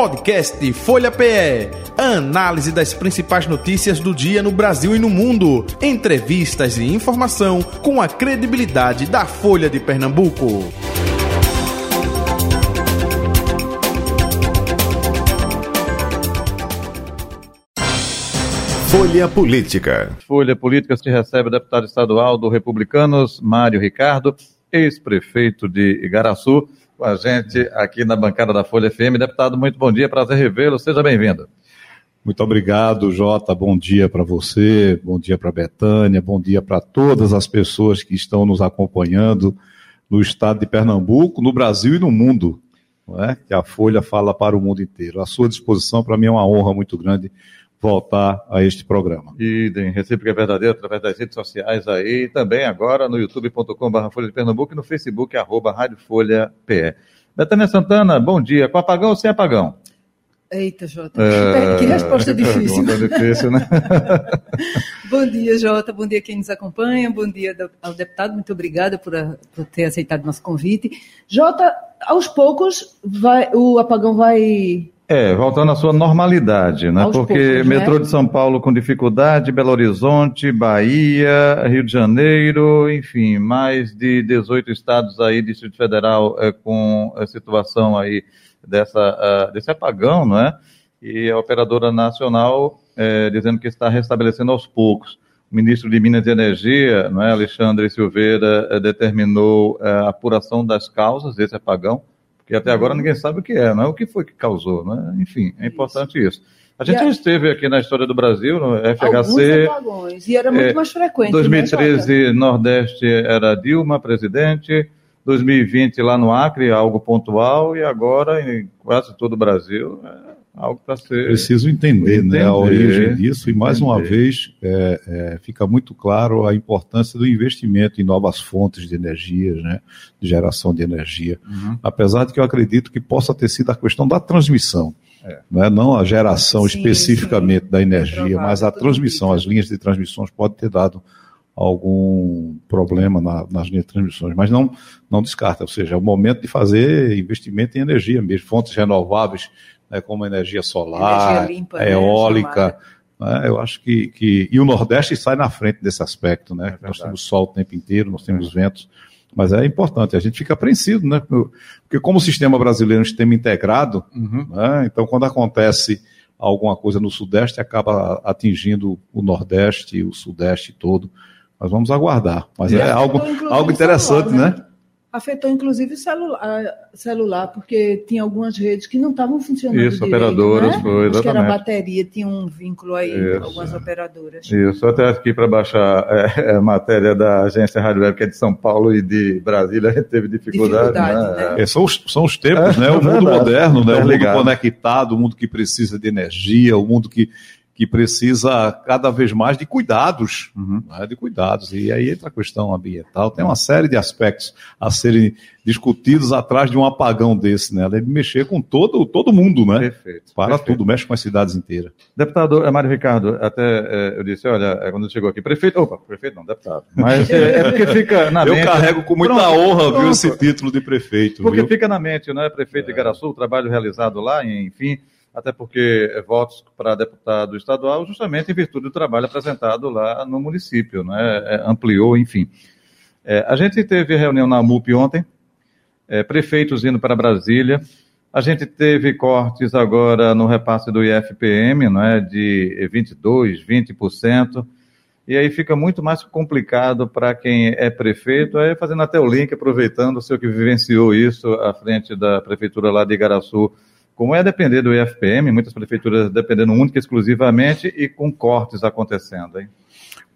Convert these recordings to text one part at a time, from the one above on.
Podcast Folha PE. Análise das principais notícias do dia no Brasil e no mundo. Entrevistas e informação com a credibilidade da Folha de Pernambuco. Folha Política. Folha Política se recebe o deputado estadual do Republicanos, Mário Ricardo, ex-prefeito de Igaraçu, com a gente aqui na bancada da Folha FM. Deputado, muito bom dia, prazer revê-lo, seja bem-vindo. Muito obrigado, Jota. Bom dia para você, bom dia para Betânia, bom dia para todas as pessoas que estão nos acompanhando no estado de Pernambuco, no Brasil e no mundo. É? Que a Folha fala para o mundo inteiro. À sua disposição, para mim é uma honra muito grande voltar a este programa. E em Recíproca é Verdadeira, através das redes sociais aí, e também agora no youtube.com.br Folha de Pernambuco e no Facebook, arroba Rádio Folha PE. Betânia Santana, bom dia. Com apagão ou sem apagão? Eita, Jota, é... que resposta difícil. difícil, né? bom dia, Jota, bom dia quem nos acompanha, bom dia ao deputado, muito obrigada por, a, por ter aceitado nosso convite. Jota, aos poucos vai, o apagão vai é, voltando à sua normalidade, né? Aos Porque poucos, né? metrô de São Paulo com dificuldade, Belo Horizonte, Bahia, Rio de Janeiro, enfim, mais de 18 estados aí, Distrito Federal, é, com a situação aí dessa, uh, desse apagão, não é? E a operadora nacional é, dizendo que está restabelecendo aos poucos. O ministro de Minas e Energia, não é, Alexandre Silveira, é, determinou é, a apuração das causas desse apagão que até agora ninguém sabe o que é, não é o que foi que causou, né? Enfim, é importante isso. A gente já esteve aqui na história do Brasil, no FHC. Apagões, e era muito é, mais frequente. 2013, né, Nordeste era Dilma presidente. 2020 lá no Acre, algo pontual. E agora, em quase todo o Brasil, é algo para ser. Preciso entender, entender, né, a origem disso, e mais entender. uma vez é, é, fica muito claro a importância do investimento em novas fontes de energia, né, de geração de energia. Uhum. Apesar de que eu acredito que possa ter sido a questão da transmissão. É. Né, não a geração sim, especificamente sim. da energia, mas a transmissão, as linhas de transmissões podem ter dado algum problema na, nas linhas de transmissões, mas não, não descarta, ou seja, é o momento de fazer investimento em energia mesmo, fontes renováveis né, como energia solar, energia limpa, né, eólica. Né, eu acho que, que. E o Nordeste sai na frente desse aspecto, né? É nós temos sol o tempo inteiro, nós temos é. ventos. Mas é importante, a gente fica apreensivo, né? Porque como o sistema brasileiro é um sistema integrado, uhum. né, então quando acontece alguma coisa no Sudeste, acaba atingindo o Nordeste, o Sudeste todo. Nós vamos aguardar. Mas é, é algo, algo interessante, né? né? Afetou inclusive celular, celular, porque tinha algumas redes que não estavam funcionando Isso, direito, operadoras, né? foi, exatamente. Acho que era bateria, tinha um vínculo aí Isso. algumas operadoras. Isso, até aqui para baixar é, é, a matéria da agência Rádio Web, que é de São Paulo e de Brasília, a gente teve dificuldade. dificuldade né? Né? É, são, os, são os tempos, é, né? O mundo moderno, né? o mundo conectado, o mundo que precisa de energia, o mundo que que precisa cada vez mais de cuidados, uhum. né, de cuidados. E aí entra a questão ambiental, tem uma série de aspectos a serem discutidos atrás de um apagão desse, né? Deve mexer com todo, todo mundo, né? Perfeito. Para perfeito. tudo, mexe com as cidades inteiras. Deputado é, Mário Ricardo, até é, eu disse, olha, é, quando chegou aqui, prefeito, opa, prefeito não, deputado. Mas é, é porque fica na eu mente. Eu carrego com muita pronto, honra, pronto. viu, esse título de prefeito. Porque viu? fica na mente, né? Prefeito de Igaraçu, o trabalho realizado lá, enfim até porque é votos para deputado estadual, justamente em virtude do trabalho apresentado lá no município, né? É, ampliou, enfim. É, a gente teve reunião na MUP ontem, é, prefeitos indo para Brasília, a gente teve cortes agora no repasse do IFPM, é, de 22%, 20%, e aí fica muito mais complicado para quem é prefeito, aí fazendo até o link, aproveitando o seu que vivenciou isso à frente da prefeitura lá de Igaraçu, como é depender do IFPM, muitas prefeituras dependendo única e exclusivamente e com cortes acontecendo, hein?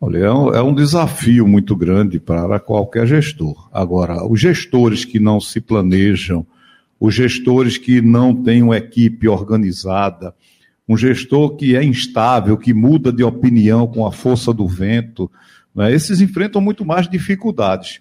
Olha, é um, é um desafio muito grande para qualquer gestor. Agora, os gestores que não se planejam, os gestores que não têm uma equipe organizada, um gestor que é instável, que muda de opinião com a força do vento, né, esses enfrentam muito mais dificuldades.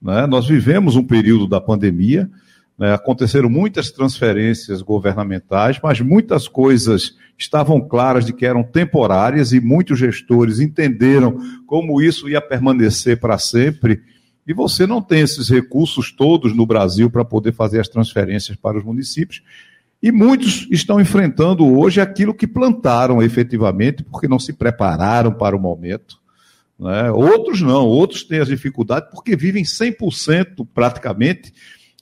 Né? Nós vivemos um período da pandemia né, aconteceram muitas transferências governamentais, mas muitas coisas estavam claras de que eram temporárias e muitos gestores entenderam como isso ia permanecer para sempre. E você não tem esses recursos todos no Brasil para poder fazer as transferências para os municípios. E muitos estão enfrentando hoje aquilo que plantaram efetivamente, porque não se prepararam para o momento. Né? Outros não, outros têm as dificuldades porque vivem 100% praticamente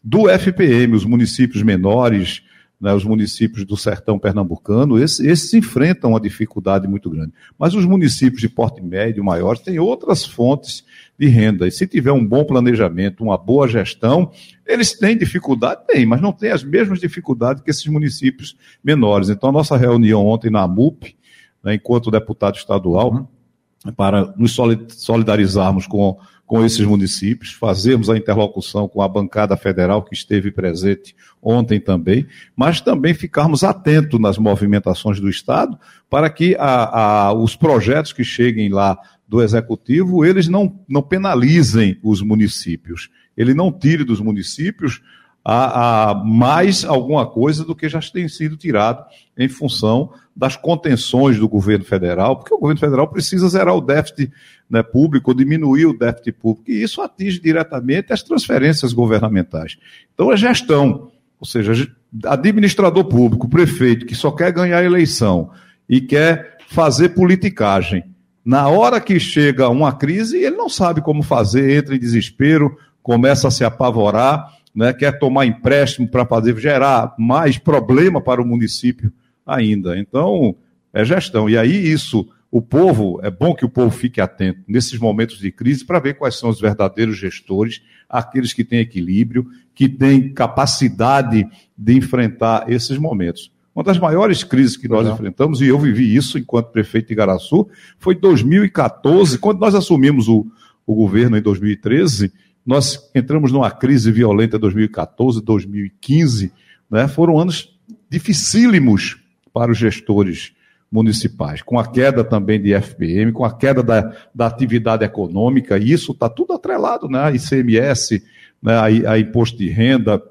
do FPM, os municípios menores, né, os municípios do sertão pernambucano, esses, esses, enfrentam uma dificuldade muito grande. Mas os municípios de porte médio, maiores, têm outras fontes de renda. E se tiver um bom planejamento, uma boa gestão, eles têm dificuldade? Tem, mas não têm as mesmas dificuldades que esses municípios menores. Então, a nossa reunião ontem na MUP, né, enquanto deputado estadual, uhum. para nos solidarizarmos com com esses municípios, fazemos a interlocução com a bancada federal que esteve presente ontem também, mas também ficarmos atentos nas movimentações do Estado para que a, a, os projetos que cheguem lá do Executivo, eles não, não penalizem os municípios, ele não tire dos municípios a, a, mais alguma coisa do que já tem sido tirado em função das contenções do governo federal, porque o governo federal precisa zerar o déficit né, público, diminuir o déficit público, e isso atinge diretamente as transferências governamentais. Então, a gestão, ou seja, administrador público, prefeito, que só quer ganhar eleição e quer fazer politicagem, na hora que chega uma crise, ele não sabe como fazer, entra em desespero, começa a se apavorar, né, quer tomar empréstimo para fazer gerar mais problema para o município ainda. Então, é gestão. E aí, isso, o povo, é bom que o povo fique atento nesses momentos de crise para ver quais são os verdadeiros gestores, aqueles que têm equilíbrio, que têm capacidade de enfrentar esses momentos. Uma das maiores crises que nós enfrentamos, e eu vivi isso enquanto prefeito de Igaraçu, foi 2014, quando nós assumimos o, o governo em 2013, nós entramos numa crise violenta em 2014, 2015, né? foram anos dificílimos para os gestores municipais, com a queda também de FPM, com a queda da, da atividade econômica, isso está tudo atrelado, né? A ICMS, né? a, a imposto de renda,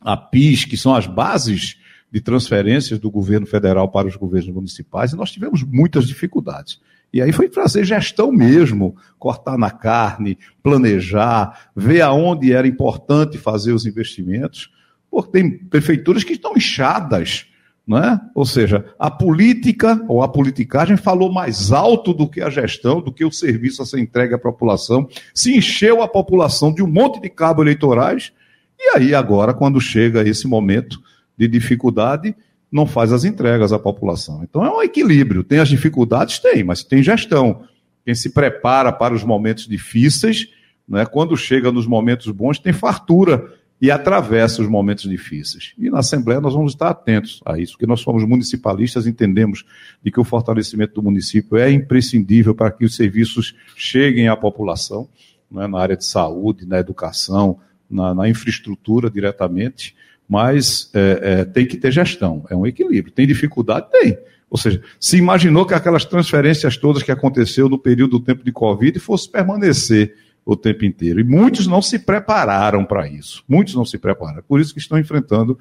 a PIS, que são as bases de transferências do governo federal para os governos municipais, e nós tivemos muitas dificuldades. E aí foi fazer gestão mesmo, cortar na carne, planejar, ver aonde era importante fazer os investimentos, porque tem prefeituras que estão inchadas né? Ou seja, a política ou a politicagem falou mais alto do que a gestão, do que o serviço a ser entregue à população, se encheu a população de um monte de cabos eleitorais, e aí agora, quando chega esse momento de dificuldade, não faz as entregas à população. Então é um equilíbrio. Tem as dificuldades? Tem, mas tem gestão. Quem se prepara para os momentos difíceis, né, quando chega nos momentos bons, tem fartura e atravessa os momentos difíceis. E na Assembleia nós vamos estar atentos a isso, porque nós somos municipalistas, entendemos de que o fortalecimento do município é imprescindível para que os serviços cheguem à população, né, na área de saúde, na educação, na, na infraestrutura diretamente, mas é, é, tem que ter gestão, é um equilíbrio. Tem dificuldade? Tem. Ou seja, se imaginou que aquelas transferências todas que aconteceu no período do tempo de Covid fosse permanecer o tempo inteiro. E muitos não se prepararam para isso. Muitos não se prepararam. Por isso que estão enfrentando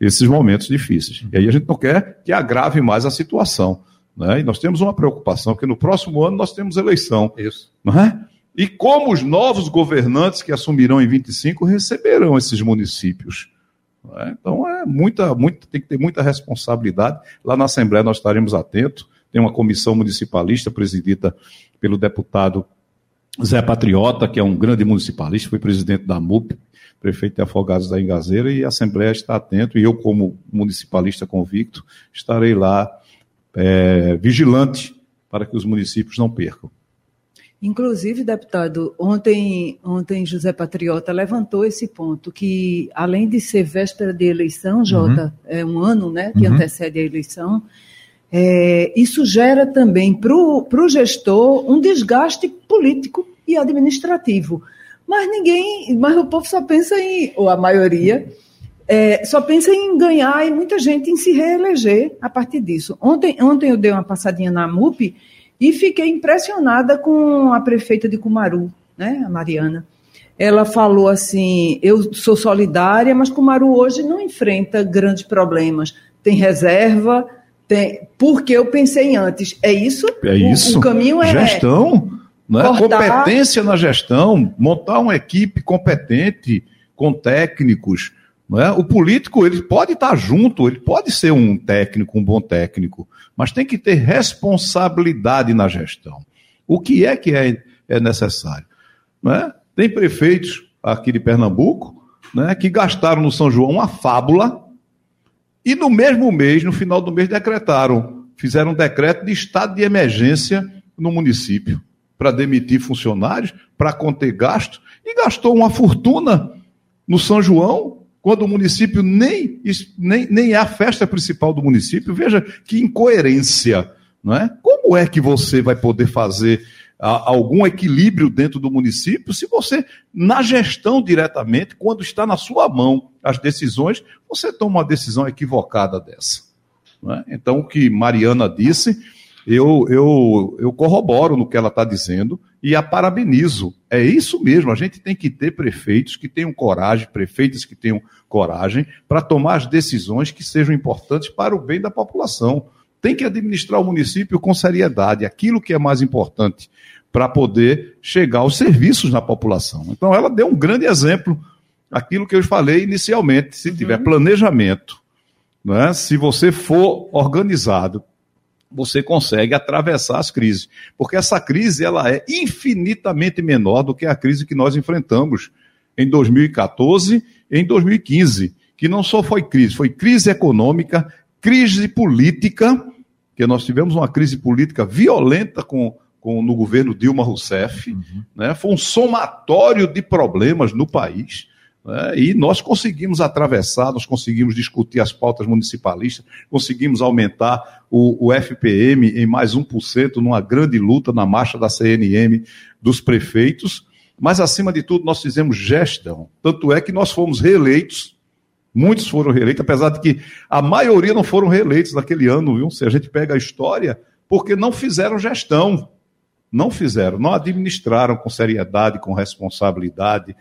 esses momentos difíceis. E aí a gente não quer que agrave mais a situação. Né? E nós temos uma preocupação, que no próximo ano nós temos eleição. Isso. Não é? E como os novos governantes que assumirão em 25 receberão esses municípios? É? Então é muita, muita, tem que ter muita responsabilidade. Lá na Assembleia nós estaremos atentos. Tem uma comissão municipalista presidida pelo deputado Zé Patriota, que é um grande municipalista, foi presidente da MUP, prefeito de Afogados da Engazeira, e a Assembleia está atento, e eu, como municipalista convicto, estarei lá é, vigilante para que os municípios não percam. Inclusive, deputado, ontem, ontem José Patriota levantou esse ponto, que além de ser véspera de eleição, Jota, uhum. é um ano né, que uhum. antecede a eleição, é, isso gera também para o gestor um desgaste político e administrativo. Mas ninguém, mas o povo só pensa em, ou a maioria, é, só pensa em ganhar e muita gente em se reeleger a partir disso. Ontem, ontem eu dei uma passadinha na MUP e fiquei impressionada com a prefeita de Cumaru, né, a Mariana. Ela falou assim: eu sou solidária, mas Cumaru hoje não enfrenta grandes problemas. Tem reserva, tem, porque eu pensei antes. É isso? É isso. O, o caminho é. Gestão. Né? Competência na gestão, montar uma equipe competente, com técnicos, Não é? O político ele pode estar junto, ele pode ser um técnico, um bom técnico, mas tem que ter responsabilidade na gestão. O que é que é, é necessário? Não é? Tem prefeitos aqui de Pernambuco né, que gastaram no São João uma fábula e no mesmo mês, no final do mês, decretaram, fizeram um decreto de estado de emergência no município para demitir funcionários, para conter gasto, e gastou uma fortuna no São João, quando o município nem, nem, nem é a festa principal do município. Veja que incoerência, não é? Como é que você vai poder fazer algum equilíbrio dentro do município se você, na gestão diretamente, quando está na sua mão as decisões, você toma uma decisão equivocada dessa. É? Então, o que Mariana disse, eu, eu, eu corroboro no que ela está dizendo e a parabenizo. É isso mesmo, a gente tem que ter prefeitos que tenham coragem, prefeitos que tenham coragem para tomar as decisões que sejam importantes para o bem da população tem que administrar o município com seriedade, aquilo que é mais importante para poder chegar aos serviços na população. Então, ela deu um grande exemplo, aquilo que eu falei inicialmente. Se tiver uhum. planejamento, né, se você for organizado, você consegue atravessar as crises. Porque essa crise ela é infinitamente menor do que a crise que nós enfrentamos em 2014 e em 2015, que não só foi crise, foi crise econômica, crise política, que nós tivemos uma crise política violenta com, com no governo Dilma Rousseff, uhum. né? foi um somatório de problemas no país. Né? E nós conseguimos atravessar, nós conseguimos discutir as pautas municipalistas, conseguimos aumentar o, o FPM em mais 1% numa grande luta na marcha da CNM dos prefeitos, mas acima de tudo nós fizemos gestão. Tanto é que nós fomos reeleitos Muitos foram reeleitos, apesar de que a maioria não foram reeleitos naquele ano, viu? Se a gente pega a história, porque não fizeram gestão. Não fizeram, não administraram com seriedade, com responsabilidade,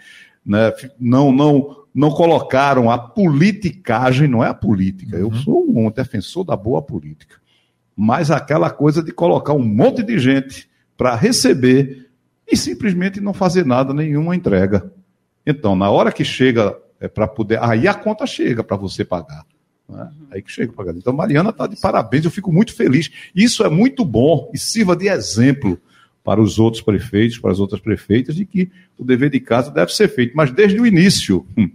né? não, não, não colocaram a politicagem, não é a política. Eu uhum. sou um defensor da boa política. Mas aquela coisa de colocar um monte de gente para receber e simplesmente não fazer nada, nenhuma entrega. Então, na hora que chega é para poder. Aí a conta chega para você pagar. Né? Aí que chega pagar. Então, Mariana está de parabéns, eu fico muito feliz. Isso é muito bom e sirva de exemplo para os outros prefeitos, para as outras prefeitas, de que o dever de casa deve ser feito, mas desde o início. Hum,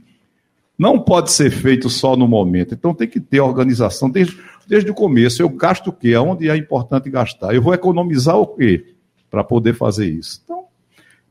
não pode ser feito só no momento. Então tem que ter organização desde, desde o começo. Eu gasto o quê? Aonde é importante gastar? Eu vou economizar o quê para poder fazer isso? Então,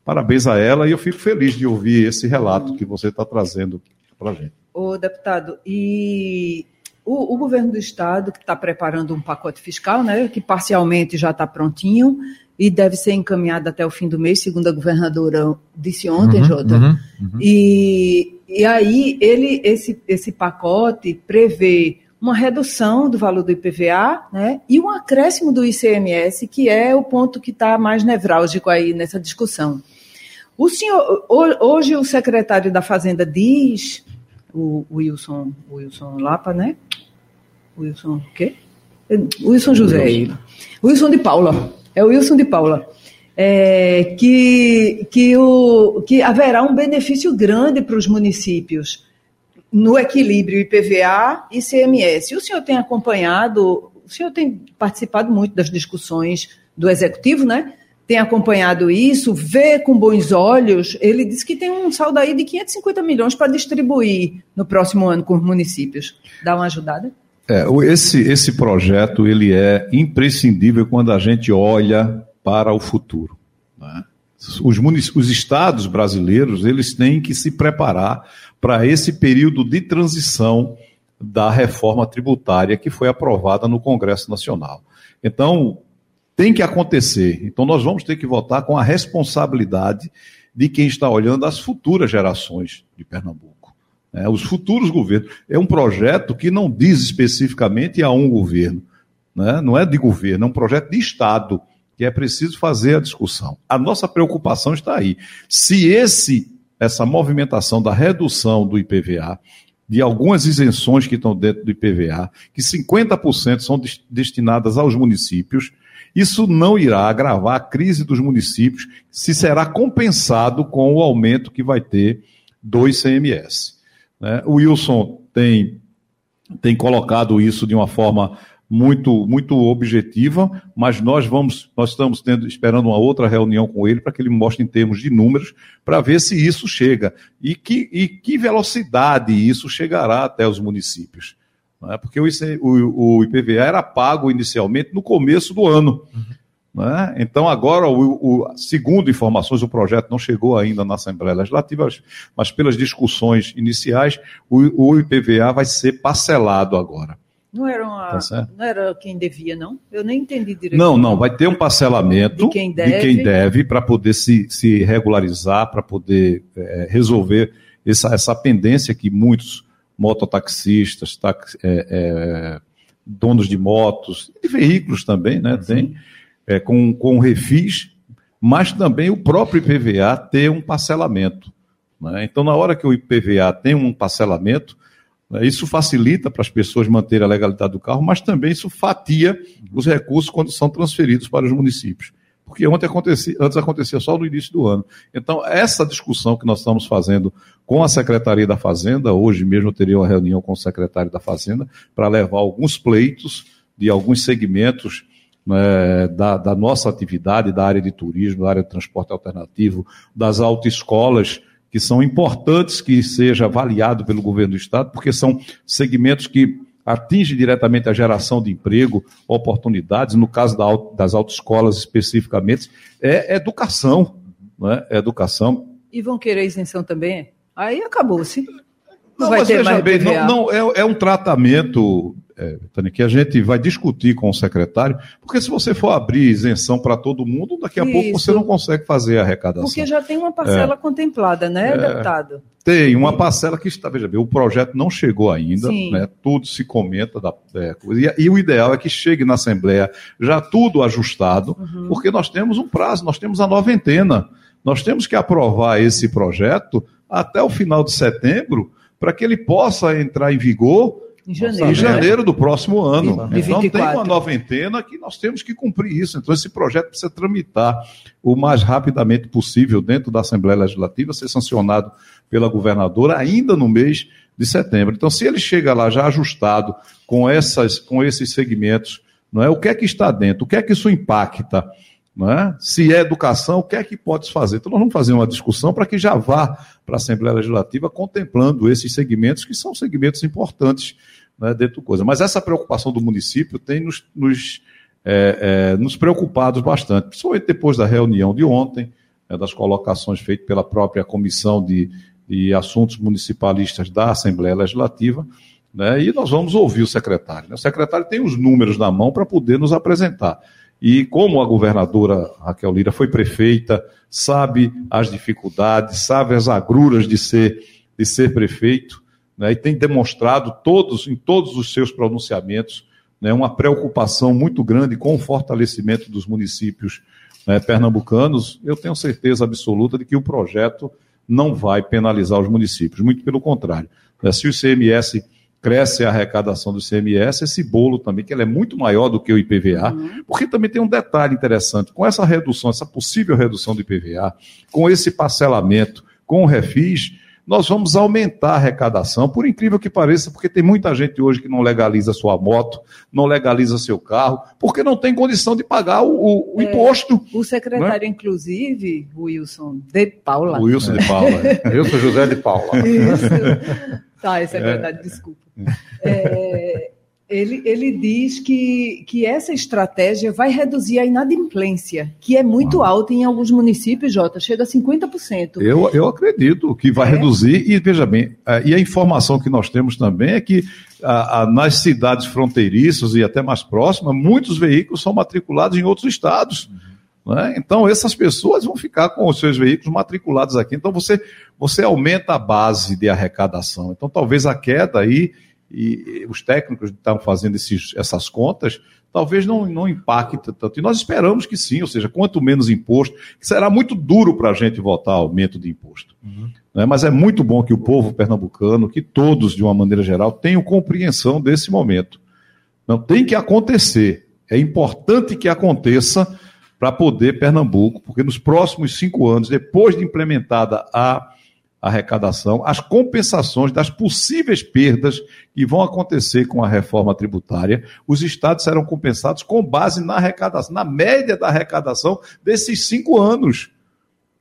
Parabéns a ela e eu fico feliz de ouvir esse relato que você está trazendo para a gente. Ô, deputado, e o, o governo do Estado, que está preparando um pacote fiscal, né, que parcialmente já está prontinho e deve ser encaminhado até o fim do mês, segundo a governadora disse ontem, uhum, Jota. Uhum, uhum. E, e aí, ele, esse, esse pacote prevê uma redução do valor do IPVA né, e um acréscimo do ICMS, que é o ponto que está mais nevrálgico aí nessa discussão. O senhor, hoje o secretário da Fazenda diz, o Wilson, Wilson Lapa, né? Wilson o quê? Wilson José. Wilson. Wilson de Paula. É o Wilson de Paula. É, que, que, o, que haverá um benefício grande para os municípios no equilíbrio IPVA e CMS. O senhor tem acompanhado, o senhor tem participado muito das discussões do Executivo, né? tem acompanhado isso, vê com bons olhos. Ele disse que tem um saldo aí de 550 milhões para distribuir no próximo ano com os municípios. Dá uma ajudada? É, esse, esse projeto ele é imprescindível quando a gente olha para o futuro. Né? Os, os estados brasileiros eles têm que se preparar para esse período de transição da reforma tributária que foi aprovada no Congresso Nacional. Então, tem que acontecer. Então, nós vamos ter que votar com a responsabilidade de quem está olhando as futuras gerações de Pernambuco. É, os futuros governos. É um projeto que não diz especificamente a um governo. Né? Não é de governo, é um projeto de Estado, que é preciso fazer a discussão. A nossa preocupação está aí. Se esse essa movimentação da redução do IPVA, de algumas isenções que estão dentro do IPVA, que 50% são destinadas aos municípios, isso não irá agravar a crise dos municípios, se será compensado com o aumento que vai ter do ICMS. Né? O Wilson tem, tem colocado isso de uma forma muito muito objetiva, mas nós vamos nós estamos tendo esperando uma outra reunião com ele para que ele mostre em termos de números para ver se isso chega e que, e que velocidade isso chegará até os municípios. Né? Porque o, o, o, IPVA era pago inicialmente no começo do ano. Uhum. Né? Então, agora, o, o, segundo informações, o projeto não chegou ainda na Assembleia Legislativa, mas pelas discussões iniciais, o, o IPVA vai ser parcelado agora. Não era, uma, tá não era quem devia, não? Eu nem entendi direito. Não, não, vai ter um parcelamento de quem deve, de deve para poder se, se regularizar, para poder é, resolver essa, essa pendência que muitos mototaxistas, tax, é, é, donos de motos, e veículos também, né, tem, é, com, com refis, mas também o próprio IPVA ter um parcelamento. Né? Então, na hora que o IPVA tem um parcelamento, né, isso facilita para as pessoas manterem a legalidade do carro, mas também isso fatia os recursos quando são transferidos para os municípios. Porque ontem acontecia, antes acontecia só no início do ano. Então, essa discussão que nós estamos fazendo com a Secretaria da Fazenda, hoje mesmo eu teria uma reunião com o secretário da Fazenda para levar alguns pleitos de alguns segmentos né, da, da, nossa atividade, da área de turismo, da área de transporte alternativo, das autoescolas, que são importantes que seja avaliado pelo governo do Estado, porque são segmentos que atingem diretamente a geração de emprego, oportunidades, no caso da, das autoescolas especificamente, é educação. Né? É educação. E vão querer isenção também? Aí acabou-se. Não, não vai ter mais bem, não, não é, é, um tratamento é, Tânia, que a gente vai discutir com o secretário, porque se você for abrir isenção para todo mundo, daqui a Isso. pouco você não consegue fazer a arrecadação. Porque já tem uma parcela é. contemplada, né, é. deputado? Tem uma parcela que está, veja bem, o projeto não chegou ainda, né, tudo se comenta da é, e, e, o ideal é que chegue na Assembleia já tudo ajustado, uhum. porque nós temos um prazo, nós temos a noventena, nós temos que aprovar esse projeto até o final de setembro, para que ele possa entrar em vigor em janeiro, em janeiro do próximo ano. De então tem uma noventena que nós temos que cumprir isso. Então esse projeto precisa tramitar o mais rapidamente possível dentro da Assembleia Legislativa, ser sancionado pela governadora ainda no mês de setembro. Então se ele chega lá já ajustado com essas com esses segmentos, não é? O que é que está dentro? O que é que isso impacta? Não é? Se é educação, o que é que pode fazer? Então, nós vamos fazer uma discussão para que já vá para a Assembleia Legislativa contemplando esses segmentos, que são segmentos importantes né, dentro do coisa. Mas essa preocupação do município tem nos, nos, é, é, nos preocupados bastante, principalmente depois da reunião de ontem, né, das colocações feitas pela própria Comissão de, de Assuntos Municipalistas da Assembleia Legislativa. Né, e nós vamos ouvir o secretário. Né? O secretário tem os números na mão para poder nos apresentar. E como a governadora Raquel Lira foi prefeita, sabe as dificuldades, sabe as agruras de ser, de ser prefeito, né, e tem demonstrado todos, em todos os seus pronunciamentos né, uma preocupação muito grande com o fortalecimento dos municípios né, pernambucanos, eu tenho certeza absoluta de que o projeto não vai penalizar os municípios, muito pelo contrário. Né, se o ICMS cresce a arrecadação do ICMS, esse bolo também, que ele é muito maior do que o IPVA, uhum. porque também tem um detalhe interessante, com essa redução, essa possível redução do IPVA, com esse parcelamento, com o refis, nós vamos aumentar a arrecadação, por incrível que pareça, porque tem muita gente hoje que não legaliza sua moto, não legaliza seu carro, porque não tem condição de pagar o, o é, imposto. O secretário, né? inclusive, Wilson de Paula. Wilson de Paula. É. Wilson José de Paula. Isso. Tá, isso é, é verdade, desculpa. É, ele, ele diz que, que essa estratégia vai reduzir a inadimplência, que é muito ah. alta em alguns municípios, Jota, chega a 50%. Eu, eu acredito que vai é. reduzir, e veja bem, é, e a informação que nós temos também é que a, a, nas cidades fronteiriças e até mais próximas, muitos veículos são matriculados em outros estados. Né? Então, essas pessoas vão ficar com os seus veículos matriculados aqui. Então, você, você aumenta a base de arrecadação. Então, talvez a queda aí, e, os técnicos que estão fazendo esses, essas contas, talvez não, não impacte tanto. E nós esperamos que sim, ou seja, quanto menos imposto, que será muito duro para a gente votar aumento de imposto. Uhum. Né? Mas é muito bom que o povo pernambucano, que todos, de uma maneira geral, tenham compreensão desse momento. Não tem que acontecer. É importante que aconteça para poder Pernambuco, porque nos próximos cinco anos, depois de implementada a, arrecadação, as compensações das possíveis perdas que vão acontecer com a reforma tributária. Os estados serão compensados com base na arrecadação, na média da arrecadação desses cinco anos.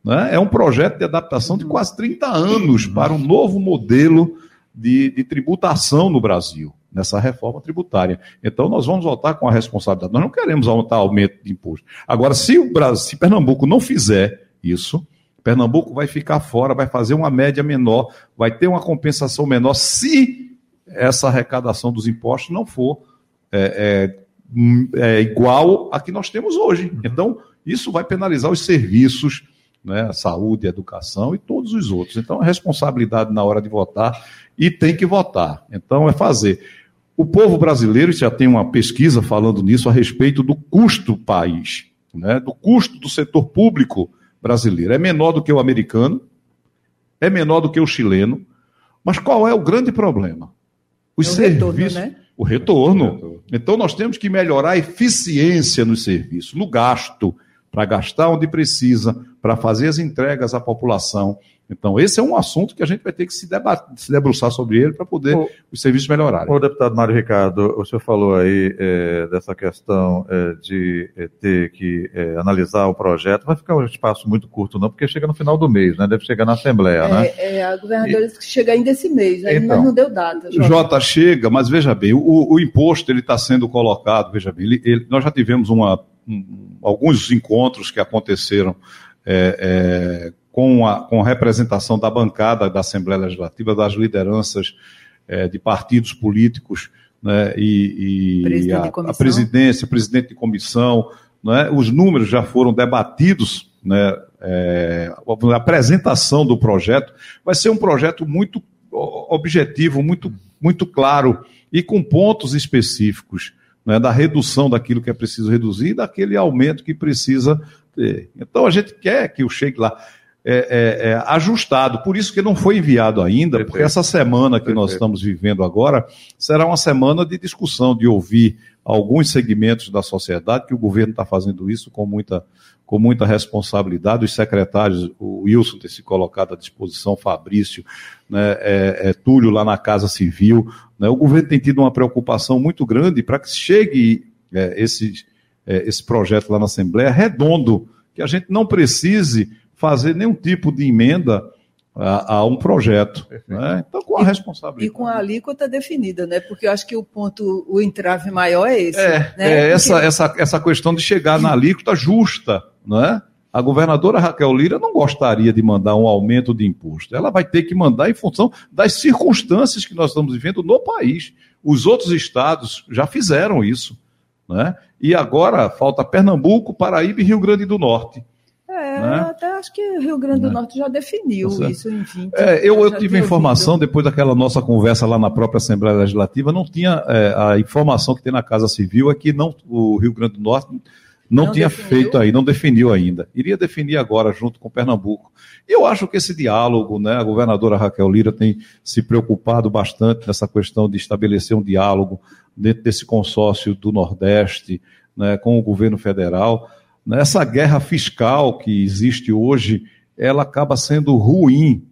Né? É um projeto de adaptação de quase 30 anos para um novo modelo de, de tributação no Brasil, nessa reforma tributária. Então, nós vamos voltar com a responsabilidade. Nós não queremos aumentar aumento de imposto. Agora, se o Brasil, se Pernambuco não fizer isso, Pernambuco vai ficar fora, vai fazer uma média menor, vai ter uma compensação menor se essa arrecadação dos impostos não for é, é, é igual a que nós temos hoje. Então, isso vai penalizar os serviços, né, a saúde, a educação e todos os outros. Então, a responsabilidade na hora de votar e tem que votar. Então, é fazer. O povo brasileiro já tem uma pesquisa falando nisso a respeito do custo do país, né, do custo do setor público brasileiro. É menor do que o americano, é menor do que o chileno, mas qual é o grande problema? Os é o serviços. Retorno, né? O retorno. Então nós temos que melhorar a eficiência no serviço, no gasto, para gastar onde precisa, para fazer as entregas à população. Então, esse é um assunto que a gente vai ter que se, debater, se debruçar sobre ele para poder o, os serviços melhorarem. O deputado Mário Ricardo, o senhor falou aí é, dessa questão é, de é, ter que é, analisar o projeto. Vai ficar um espaço muito curto, não, porque chega no final do mês, né? Deve chegar na Assembleia, né? É, a governadora disse que chega ainda esse mês, aí então, não deu data. Jota. Jota, chega, mas veja bem, o, o imposto ele está sendo colocado, veja bem, ele, ele, nós já tivemos uma, um, alguns encontros que aconteceram é, é, com, a, com a representação da bancada da Assembleia Legislativa, das lideranças é, de partidos políticos né, e, e a, a, presidência, presidente de comissão, né, os números já foram debatidos, né, é, a apresentação do projeto vai ser um projeto muito objetivo, muito, muito claro e com pontos específicos né, da redução daquilo que é preciso reduzir e daquele aumento que precisa ter. Então a gente quer que o chegue lá é, é, é, ajustado, por isso que não foi enviado ainda, Perfeito. porque essa semana que Perfeito. nós estamos vivendo agora será uma semana de discussão, de ouvir alguns segmentos da sociedade, que o governo está fazendo isso com muita, com muita responsabilidade, os secretários, o Wilson ter se colocado à disposição, Fabrício, né, é, é, Túlio lá na Casa Civil, né, o governo tem tido uma preocupação muito grande para que chegue é, esse, é, esse projeto lá na Assembleia redondo, que a gente não precise fazer nenhum tipo de emenda a, a um projeto. Né? Então, com a e, responsabilidade. E com a alíquota definida, né? Porque eu acho que o ponto, o entrave maior é esse. É, né? é Porque... essa, essa, essa questão de chegar na alíquota justa, né? A governadora Raquel Lira não gostaria de mandar um aumento de imposto. Ela vai ter que mandar em função das circunstâncias que nós estamos vivendo no país. Os outros estados já fizeram isso. Né? E agora falta Pernambuco, Paraíba e Rio Grande do Norte. É, né? até acho que o Rio Grande do né? Norte já definiu tá isso, enfim. É, eu, eu tive informação, ouvido. depois daquela nossa conversa lá na própria Assembleia Legislativa, não tinha é, a informação que tem na Casa Civil é que não, o Rio Grande do Norte não, não tinha definiu? feito aí, não definiu ainda. Iria definir agora, junto com Pernambuco. E eu acho que esse diálogo, né, a governadora Raquel Lira tem se preocupado bastante nessa questão de estabelecer um diálogo dentro desse consórcio do Nordeste, né, com o governo federal essa guerra fiscal que existe hoje, ela acaba sendo ruim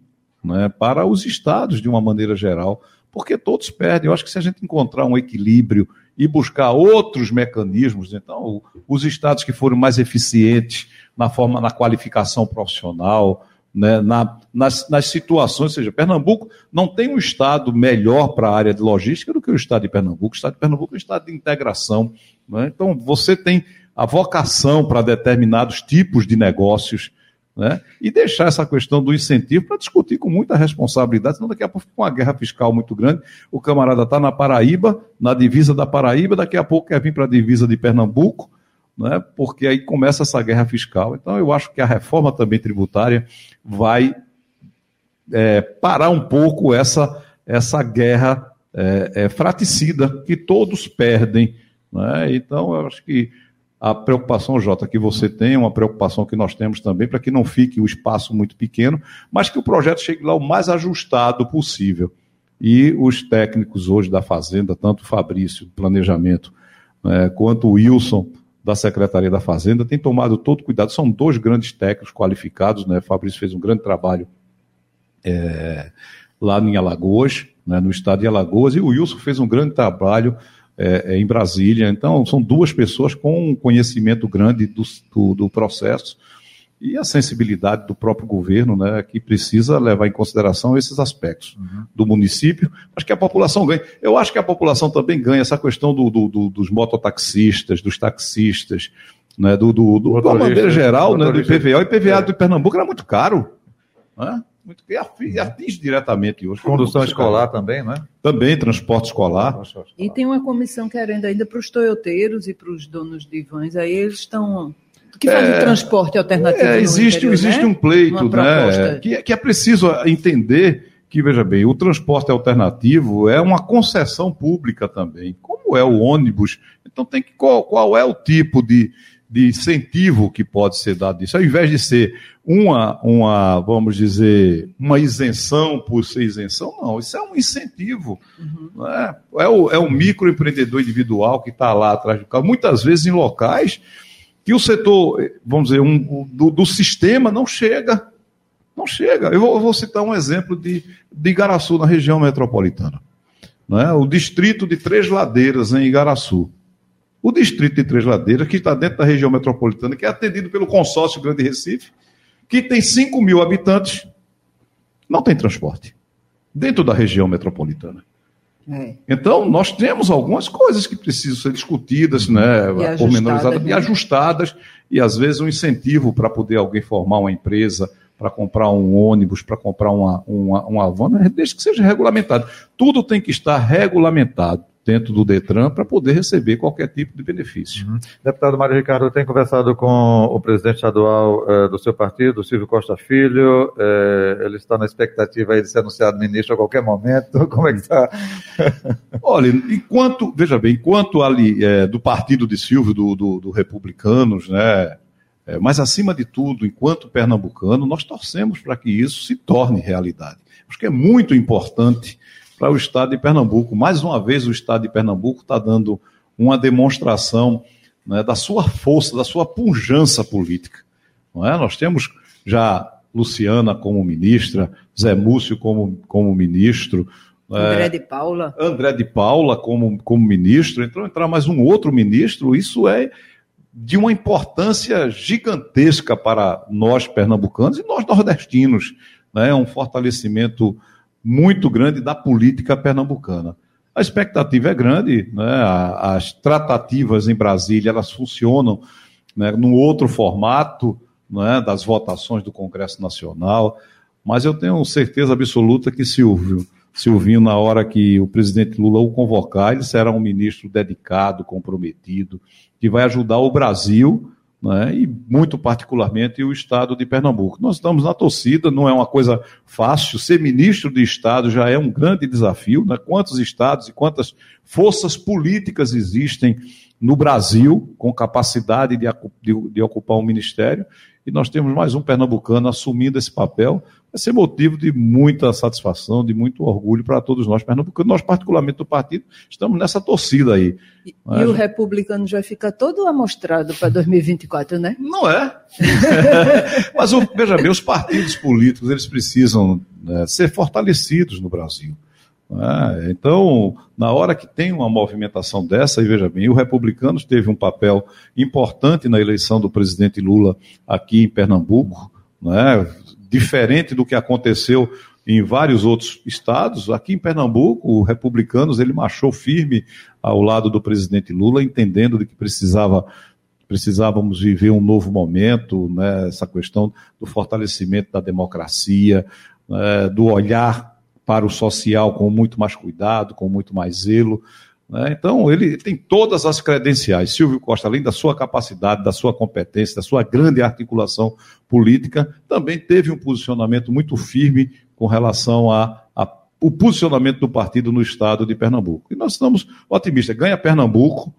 né, para os estados de uma maneira geral, porque todos perdem. Eu acho que se a gente encontrar um equilíbrio e buscar outros mecanismos, então os estados que foram mais eficientes na forma, na qualificação profissional, né, na, nas, nas situações, ou seja, Pernambuco não tem um estado melhor para a área de logística do que o estado de Pernambuco. O estado de Pernambuco é um estado de integração. Né? Então, você tem a vocação para determinados tipos de negócios, né? e deixar essa questão do incentivo para discutir com muita responsabilidade, senão daqui a pouco com uma guerra fiscal muito grande, o camarada está na Paraíba, na divisa da Paraíba, daqui a pouco quer vir para a divisa de Pernambuco, né? porque aí começa essa guerra fiscal. Então eu acho que a reforma também tributária vai é, parar um pouco essa, essa guerra é, é, fraticida que todos perdem. Né? Então eu acho que a preocupação, Jota, que você tem, uma preocupação que nós temos também, para que não fique o espaço muito pequeno, mas que o projeto chegue lá o mais ajustado possível. E os técnicos hoje da Fazenda, tanto o Fabrício, do Planejamento, né, quanto o Wilson, da Secretaria da Fazenda, têm tomado todo cuidado. São dois grandes técnicos qualificados, né? O Fabrício fez um grande trabalho é, lá em Alagoas, né, no estado de Alagoas, e o Wilson fez um grande trabalho é, é, em Brasília. Então, são duas pessoas com um conhecimento grande do, do, do, processo e a sensibilidade do próprio governo, né, que precisa levar em consideração esses aspectos uhum. do município, mas que a população ganha. Eu acho que a população também ganha essa questão do, do dos mototaxistas, dos taxistas, né, do, do, do, de uma maneira geral, né, do IPVA. O IPVA é. do Pernambuco era muito caro. Né? Muito que atinge diretamente hoje. Condução escolar também, não é? Também, transporte escolar. E tem uma comissão querendo ainda para os toyoteiros e para os donos de vans, aí eles estão que fazem é, transporte alternativo. É, existe interior, existe né? um pleito, né? Que, que é preciso entender que, veja bem, o transporte alternativo é uma concessão pública também, como é o ônibus. Então tem que qual, qual é o tipo de, de incentivo que pode ser dado disso. Ao invés de ser uma, uma, vamos dizer, uma isenção por ser isenção, não, isso é um incentivo. Uhum. É? É, o, é o microempreendedor individual que está lá atrás do carro, muitas vezes em locais que o setor, vamos dizer, um, do, do sistema não chega. Não chega. Eu vou, eu vou, citar um exemplo de, de Igaraçu, na região metropolitana. é? O distrito de Três Ladeiras, em Igaraçu. O distrito de Três Ladeiras, que está dentro da região metropolitana, que é atendido pelo consórcio Grande Recife, que tem 5 mil habitantes, não tem transporte. Dentro da região metropolitana. É. Então, nós temos algumas coisas que precisam ser discutidas, né, e pormenorizadas né? e ajustadas, e às vezes um incentivo para poder alguém formar uma empresa, para comprar um ônibus, para comprar uma, uma, uma van, desde que seja regulamentado. Tudo tem que estar regulamentado dentro do Detran para poder receber qualquer tipo de benefício. Uhum. Deputado Mário Ricardo, tem conversado com o presidente estadual eh, do seu partido, Silvio Costa Filho, eh, ele está na expectativa de ser anunciado ministro a qualquer momento, como é que está? Olha, enquanto, veja bem, enquanto ali eh, do partido de Silvio, do, do, do Republicanos, né, mas acima de tudo, enquanto pernambucano, nós torcemos para que isso se torne realidade. Acho que é muito importante para o estado de Pernambuco. Mais uma vez, o estado de Pernambuco está dando uma demonstração né, da sua força, da sua pujança política. Não é? Nós temos já Luciana como ministra, Zé Múcio como, como ministro. André é, de Paula. André de Paula como, como ministro. Então, entrar mais um outro ministro, isso é de uma importância gigantesca para nós pernambucanos e nós nordestinos. Né? É um fortalecimento muito grande da política pernambucana. A expectativa é grande, né? as tratativas em Brasília elas funcionam né, num outro formato né, das votações do Congresso Nacional, mas eu tenho certeza absoluta que Silvio, Silvinho, na hora que o presidente Lula o convocar, ele será um ministro dedicado, comprometido, que vai ajudar o Brasil né, e muito particularmente o estado de Pernambuco. Nós estamos na torcida, não é uma coisa fácil. Ser ministro de estado já é um grande desafio. Né? Quantos estados e quantas forças políticas existem no Brasil com capacidade de, de, de ocupar um ministério? E nós temos mais um pernambucano assumindo esse papel vai ser motivo de muita satisfação, de muito orgulho para todos nós pernambucanos. Nós, particularmente do partido, estamos nessa torcida aí. E, Mas... e o republicano já fica todo amostrado para 2024, né? Não é. Mas veja bem, os partidos políticos eles precisam né, ser fortalecidos no Brasil. É, então, na hora que tem uma movimentação dessa, e veja bem, o Republicanos teve um papel importante na eleição do presidente Lula aqui em Pernambuco, né? diferente do que aconteceu em vários outros estados. Aqui em Pernambuco, o Republicanos ele marchou firme ao lado do presidente Lula, entendendo de que precisava precisávamos viver um novo momento, né, essa questão do fortalecimento da democracia, né, do olhar para o social com muito mais cuidado, com muito mais zelo. Né? Então, ele tem todas as credenciais. Silvio Costa, além da sua capacidade, da sua competência, da sua grande articulação política, também teve um posicionamento muito firme com relação a, a o posicionamento do partido no estado de Pernambuco. E nós estamos otimistas. Ganha Pernambuco,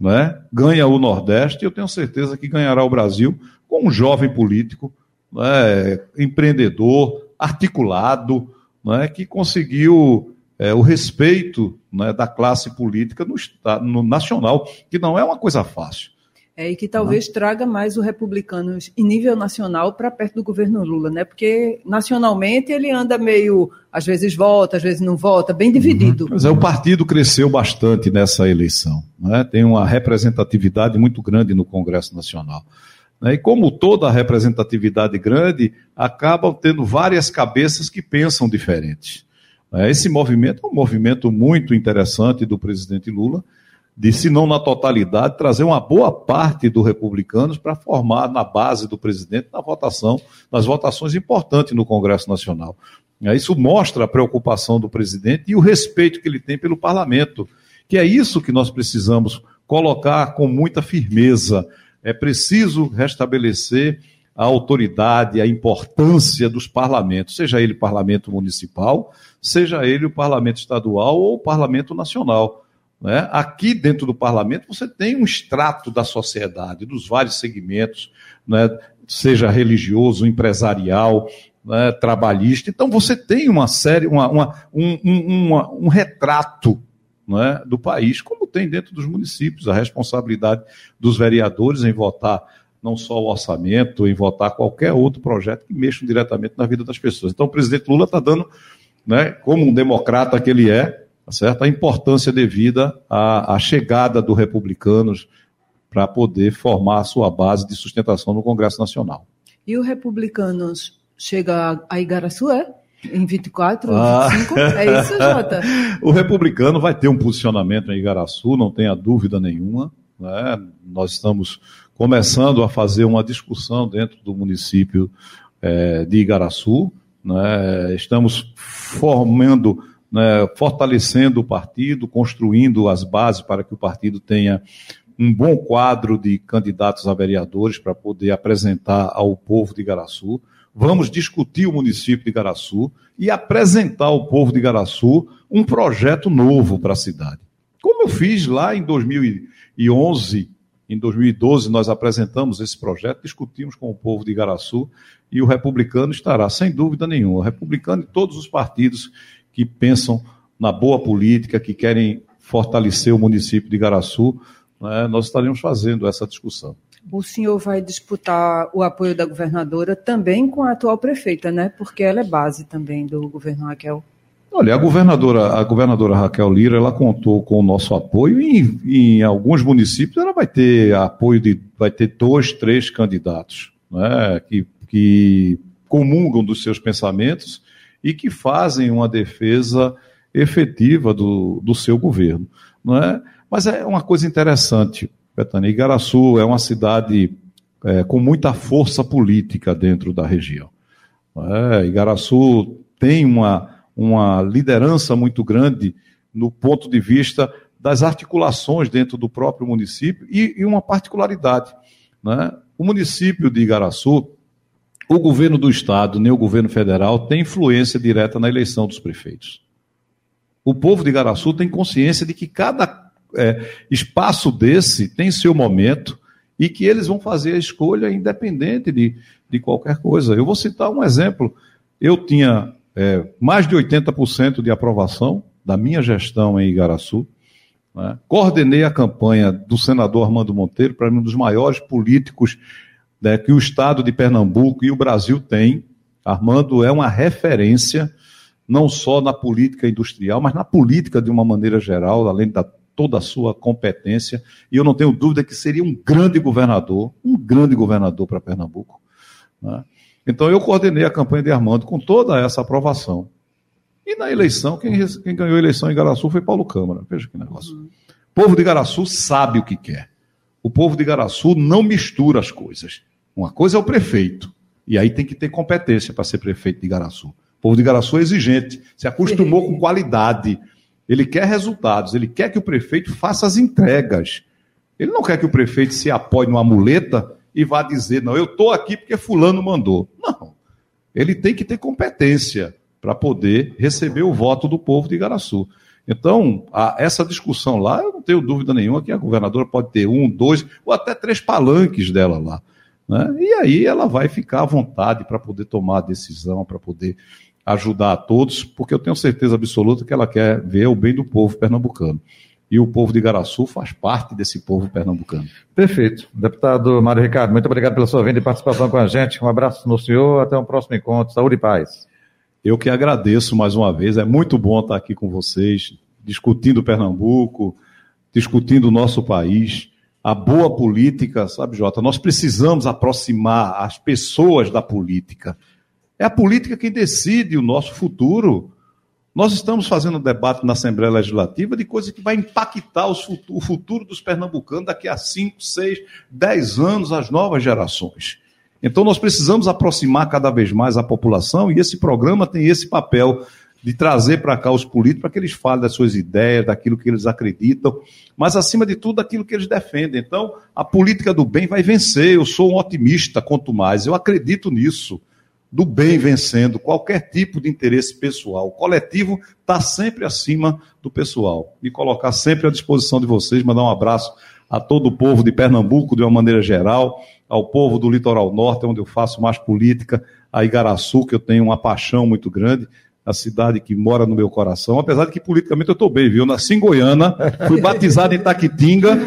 né? ganha o Nordeste, e eu tenho certeza que ganhará o Brasil com um jovem político, né? empreendedor, articulado, né? que conseguiu é, o respeito né, da classe política no, no, nacional, que não é uma coisa fácil. é, e que talvez uhum. traga mais o republicanos em nível nacional para perto do governo Lula, né? Porque nacionalmente ele anda meio, às vezes volta, às vezes não volta, bem dividido. Uhum. Mas é, o partido cresceu bastante nessa eleição, né? tem uma representatividade muito grande no Congresso Nacional. Né? E como toda representatividade grande, acabam tendo várias cabeças que pensam diferentes. Né? Esse movimento é um movimento muito interessante do presidente Lula, de, se não na totalidade, trazer uma boa parte dos republicanos para formar na base do presidente na votação, nas votações importantes no Congresso Nacional. Isso mostra a preocupação do presidente e o respeito que ele tem pelo parlamento, que é isso que nós precisamos colocar com muita firmeza. É preciso restabelecer a autoridade, a importância dos parlamentos, seja ele parlamento municipal, seja ele o parlamento estadual ou o parlamento nacional. Né? Aqui dentro do parlamento você tem um extrato da sociedade, dos vários segmentos, né? seja religioso, empresarial, né? trabalhista. Então você tem uma série, uma, uma, um, um, uma, um retrato né? do país, como tem dentro dos municípios, a responsabilidade dos vereadores em votar não só o orçamento, em votar qualquer outro projeto que mexa diretamente na vida das pessoas. Então o presidente Lula está dando, né, como um democrata que ele é, tá certo? a importância devida à, à chegada dos republicanos para poder formar a sua base de sustentação no Congresso Nacional. E o Republicanos chega a Igaraçu, é? Em 24, ah. 25? É isso, Jota? o republicano vai ter um posicionamento em Igaraçu, não tenha dúvida nenhuma. Né? Nós estamos começando a fazer uma discussão dentro do município é, de Igaraçu. Né? Estamos formando né, fortalecendo o partido, construindo as bases para que o partido tenha um bom quadro de candidatos a vereadores para poder apresentar ao povo de Igaraçu. Vamos discutir o município de Igaraçu e apresentar ao povo de Igaraçu um projeto novo para a cidade. Como eu fiz lá em 2011, em 2012 nós apresentamos esse projeto, discutimos com o povo de Igaraçu e o republicano estará, sem dúvida nenhuma, o republicano e todos os partidos que pensam na boa política, que querem fortalecer o município de Igaraçu, né, nós estaremos fazendo essa discussão. O senhor vai disputar o apoio da governadora também com a atual prefeita, né? Porque ela é base também do governo Raquel. Olha, a governadora, a governadora Raquel Lira, ela contou com o nosso apoio e em, alguns municípios ela vai ter apoio de, vai ter dois, três candidatos, né? Que, que comungam dos seus pensamentos e que fazem uma defesa efetiva do, do seu governo. Não é? Mas é uma coisa interessante, Betânia. Igaraçu é uma cidade é, com muita força política dentro da região. É? Igaraçu tem uma, uma liderança muito grande no ponto de vista das articulações dentro do próprio município e, e uma particularidade. Né? O município de Igaraçu o governo do estado nem o governo federal tem influência direta na eleição dos prefeitos. O povo de Igaraçu tem consciência de que cada é, espaço desse tem seu momento e que eles vão fazer a escolha independente de, de qualquer coisa. Eu vou citar um exemplo. Eu tinha é, mais de 80% de aprovação da minha gestão em Igaraçu. Né? Coordenei a campanha do senador Armando Monteiro, para mim, um dos maiores políticos né, que o Estado de Pernambuco e o Brasil têm. Armando é uma referência, não só na política industrial, mas na política de uma maneira geral, além da toda a sua competência. E eu não tenho dúvida que seria um grande governador, um grande governador para Pernambuco. Né? Então eu coordenei a campanha de Armando com toda essa aprovação. E na eleição, quem, quem ganhou a eleição em Garaçu foi Paulo Câmara. Veja que negócio. Uhum. O povo de Garaçu sabe o que quer. O povo de Garaçu não mistura as coisas. Uma coisa é o prefeito, e aí tem que ter competência para ser prefeito de Igaraçu. O povo de Igaraçu é exigente, se acostumou com qualidade. Ele quer resultados, ele quer que o prefeito faça as entregas. Ele não quer que o prefeito se apoie numa muleta e vá dizer, não, eu estou aqui porque fulano mandou. Não. Ele tem que ter competência para poder receber o voto do povo de Igaraçu. Então, a, essa discussão lá, eu não tenho dúvida nenhuma que a governadora pode ter um, dois ou até três palanques dela lá. Né? E aí ela vai ficar à vontade para poder tomar a decisão, para poder ajudar a todos, porque eu tenho certeza absoluta que ela quer ver o bem do povo pernambucano. e o povo de Igaraçu faz parte desse povo pernambucano. Perfeito. Deputado Mário Ricardo, muito obrigado pela sua vinda e participação com a gente. Um abraço no senhor, até um próximo encontro. Saúde e paz. Eu que agradeço mais uma vez, é muito bom estar aqui com vocês, discutindo Pernambuco, discutindo o nosso país, a boa política, sabe, Jota? Nós precisamos aproximar as pessoas da política. É a política que decide o nosso futuro. Nós estamos fazendo um debate na Assembleia Legislativa de coisas que vai impactar o futuro dos pernambucanos daqui a 5, 6, 10 anos, as novas gerações. Então nós precisamos aproximar cada vez mais a população e esse programa tem esse papel de trazer para cá os políticos para que eles falem das suas ideias, daquilo que eles acreditam, mas acima de tudo daquilo que eles defendem. Então, a política do bem vai vencer. Eu sou um otimista, quanto mais, eu acredito nisso do bem vencendo qualquer tipo de interesse pessoal. O coletivo está sempre acima do pessoal. Me colocar sempre à disposição de vocês, mandar um abraço a todo o povo de Pernambuco, de uma maneira geral, ao povo do litoral norte, onde eu faço mais política, a Igaraçu, que eu tenho uma paixão muito grande, a cidade que mora no meu coração, apesar de que politicamente eu estou bem, viu? Nasci em Goiânia, fui batizado em Taquitinga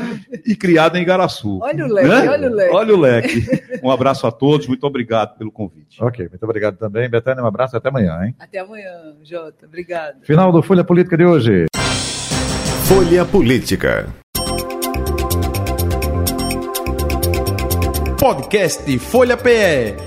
e criado em Igaraçu. Olha o leque, né? olha o leque. Olha o leque. Um abraço a todos, muito obrigado pelo convite. Ok, muito obrigado também. Betânia, um abraço e até amanhã, hein? Até amanhã, Jota. Obrigado. Final do Folha Política de hoje. Folha Política. Podcast Folha PE.